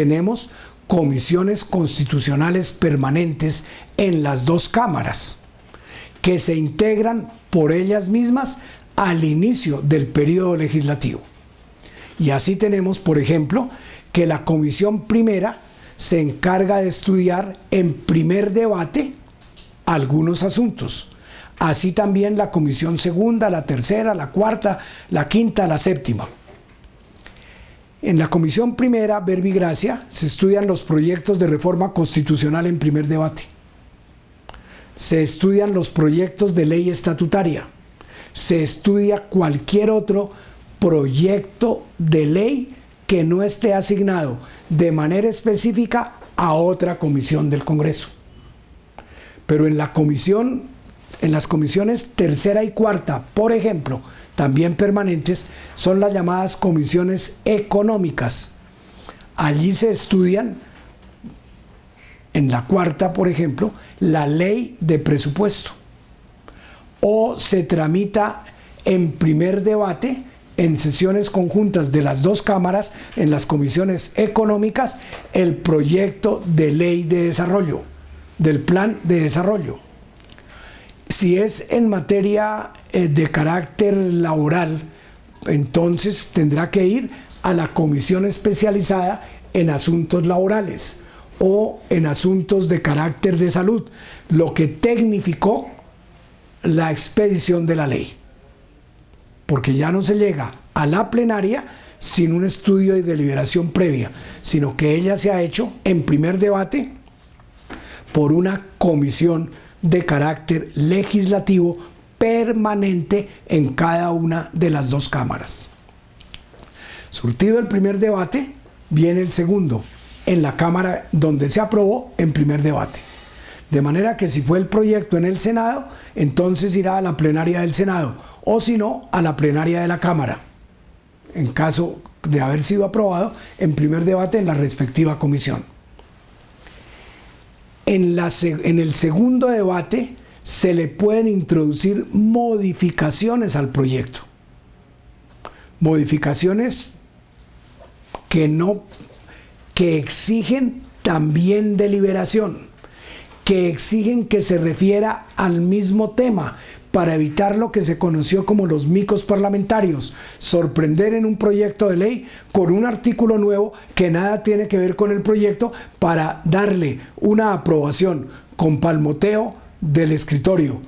tenemos comisiones constitucionales permanentes en las dos cámaras, que se integran por ellas mismas al inicio del periodo legislativo. Y así tenemos, por ejemplo, que la comisión primera se encarga de estudiar en primer debate algunos asuntos. Así también la comisión segunda, la tercera, la cuarta, la quinta, la séptima. En la comisión primera, Verbigracia, se estudian los proyectos de reforma constitucional en primer debate. Se estudian los proyectos de ley estatutaria. Se estudia cualquier otro proyecto de ley que no esté asignado de manera específica a otra comisión del Congreso. Pero en la comisión, en las comisiones tercera y cuarta, por ejemplo, también permanentes, son las llamadas comisiones económicas. Allí se estudian, en la cuarta, por ejemplo, la ley de presupuesto. O se tramita en primer debate en sesiones conjuntas de las dos cámaras, en las comisiones económicas, el proyecto de ley de desarrollo, del plan de desarrollo. Si es en materia eh, de carácter laboral, entonces tendrá que ir a la comisión especializada en asuntos laborales o en asuntos de carácter de salud, lo que tecnificó la expedición de la ley. Porque ya no se llega a la plenaria sin un estudio y deliberación previa, sino que ella se ha hecho en primer debate por una comisión de carácter legislativo permanente en cada una de las dos cámaras. Surtido el primer debate, viene el segundo, en la Cámara donde se aprobó en primer debate. De manera que si fue el proyecto en el Senado, entonces irá a la plenaria del Senado o si no, a la plenaria de la Cámara, en caso de haber sido aprobado en primer debate en la respectiva comisión. En, el segundo debate se le pueden introducir modificaciones al proyecto. Modificaciones que no que exigen también deliberación que exigen que se refiera al mismo tema para evitar lo que se conoció como los micos parlamentarios, sorprender en un proyecto de ley con un artículo nuevo que nada tiene que ver con el proyecto para darle una aprobación con palmoteo del escritorio,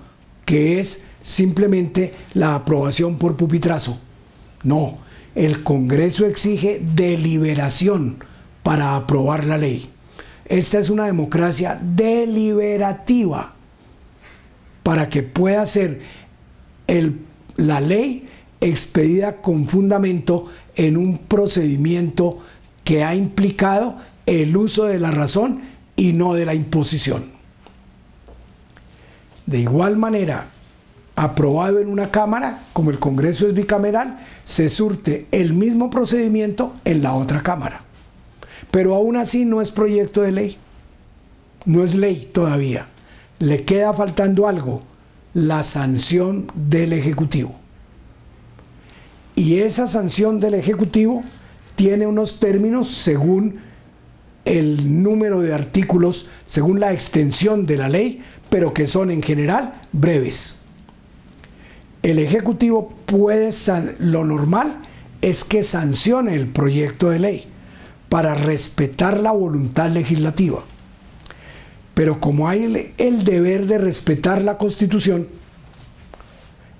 que es simplemente la aprobación por pupitrazo. No, el Congreso exige deliberación para aprobar la ley. Esta es una democracia deliberativa para que pueda ser la ley expedida con fundamento en un procedimiento que ha implicado el uso de la razón y no de la imposición. De igual manera, aprobado en una Cámara, como el Congreso es bicameral, se surte el mismo procedimiento en la otra Cámara. Pero aún así no es proyecto de ley. No es ley todavía. Le queda faltando algo, la sanción del Ejecutivo. Y esa sanción del Ejecutivo tiene unos términos según el número de artículos, según la extensión de la ley, pero que son en general breves. El Ejecutivo puede, lo normal es que sancione el proyecto de ley para respetar la voluntad legislativa. Pero como hay el, deber de respetar la constitución,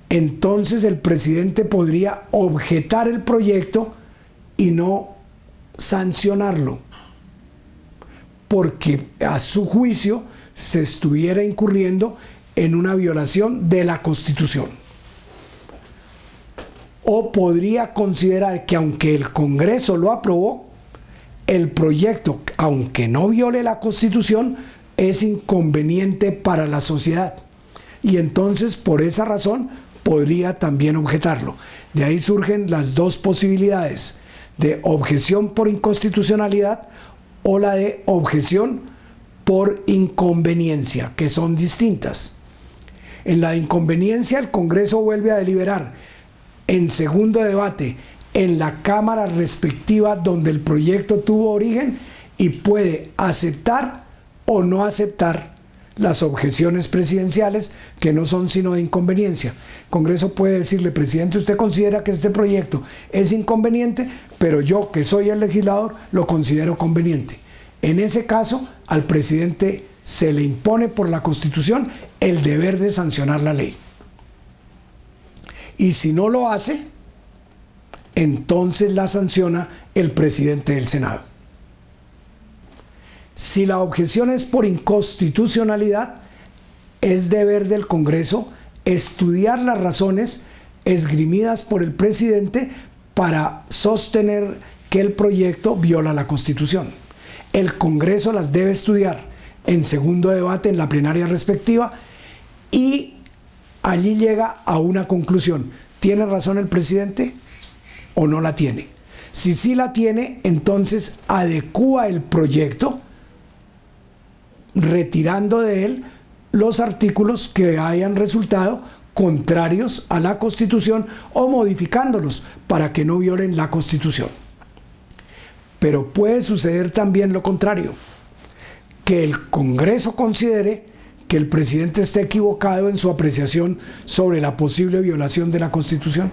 entonces el presidente podría objetar el proyecto y no sancionarlo, porque a su juicio se estuviera incurriendo en una violación de la constitución. O podría considerar que aunque el Congreso lo aprobó, el proyecto, aunque no viole la constitución, es inconveniente para la sociedad. Y entonces, por esa razón, podría también objetarlo. De ahí surgen las dos posibilidades, de objeción por inconstitucionalidad o la de objeción por inconveniencia, que son distintas. En la inconveniencia el Congreso vuelve a deliberar en segundo debate en la Cámara respectiva donde el proyecto tuvo origen y puede aceptar o no aceptar las objeciones presidenciales que no son sino de inconveniencia. El Congreso puede decirle, presidente, usted considera que este proyecto es inconveniente, pero yo que soy el legislador lo considero conveniente. En ese caso, al presidente se le impone por la Constitución el deber de sancionar la ley. Y si no lo hace, entonces la sanciona el presidente del Senado. Si la objeción es por inconstitucionalidad, es deber del Congreso estudiar las razones esgrimidas por el presidente para sostener que el proyecto viola la Constitución. El Congreso las debe estudiar en segundo debate en la plenaria respectiva y allí llega a una conclusión. ¿Tiene razón el presidente o no la tiene? Si sí la tiene, entonces adecúa el proyecto retirando de él los artículos que hayan resultado contrarios a la Constitución o modificándolos para que no violen la Constitución. Pero puede suceder también lo contrario, que el Congreso considere que el presidente esté equivocado en su apreciación sobre la posible violación de la Constitución.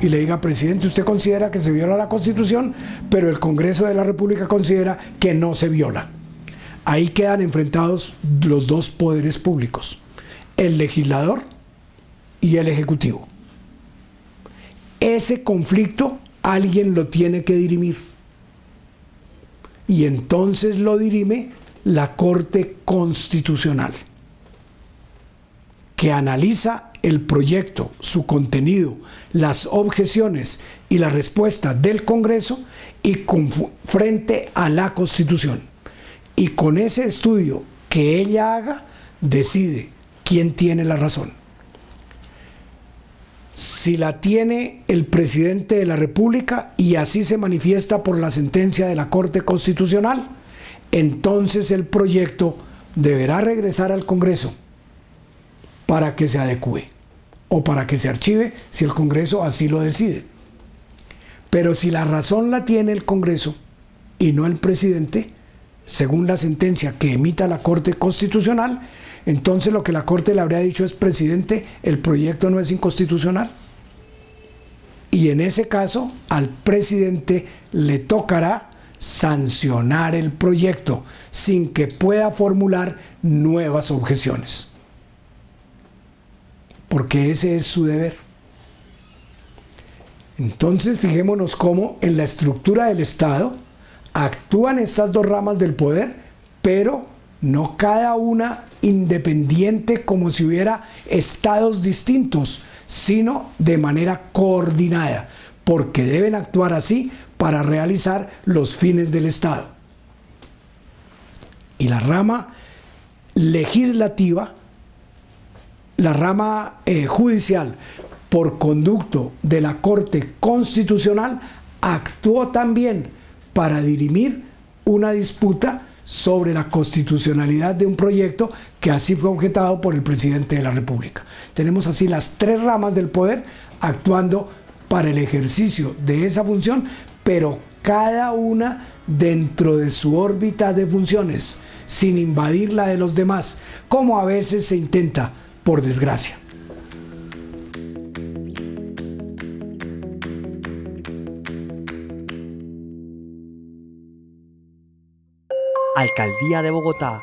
Y le diga, presidente, usted considera que se viola la Constitución, pero el Congreso de la República considera que no se viola. Ahí quedan enfrentados los dos poderes públicos, el legislador y el ejecutivo. Ese conflicto alguien lo tiene que dirimir. Y entonces lo dirime la Corte Constitucional, que analiza el proyecto, su contenido, las objeciones y la respuesta del Congreso y frente a la Constitución y con ese estudio que ella haga, decide quién tiene la razón. Si la tiene el presidente de la República y así se manifiesta por la sentencia de la Corte Constitucional, entonces el proyecto deberá regresar al Congreso para que se adecue o para que se archive si el Congreso así lo decide. Pero si la razón la tiene el Congreso y no el presidente, según la sentencia que emita la Corte Constitucional, entonces lo que la Corte le habría dicho es, presidente, el proyecto no es inconstitucional. Y en ese caso, al presidente le tocará sancionar el proyecto sin que pueda formular nuevas objeciones. Porque ese es su deber. Entonces fijémonos cómo en la estructura del Estado, actúan estas dos ramas del poder, pero no cada una independiente como si hubiera estados distintos, sino de manera coordinada, porque deben actuar así para realizar los fines del Estado. Y la rama legislativa, la rama eh, judicial, por conducto de la Corte Constitucional, actuó también para dirimir una disputa sobre la constitucionalidad de un proyecto que así fue objetado por el presidente de la República. Tenemos así las tres ramas del poder actuando para el ejercicio de esa función, pero cada una dentro de su órbita de funciones, sin invadir la de los demás, como a veces se intenta, por desgracia. Alcaldía de Bogotá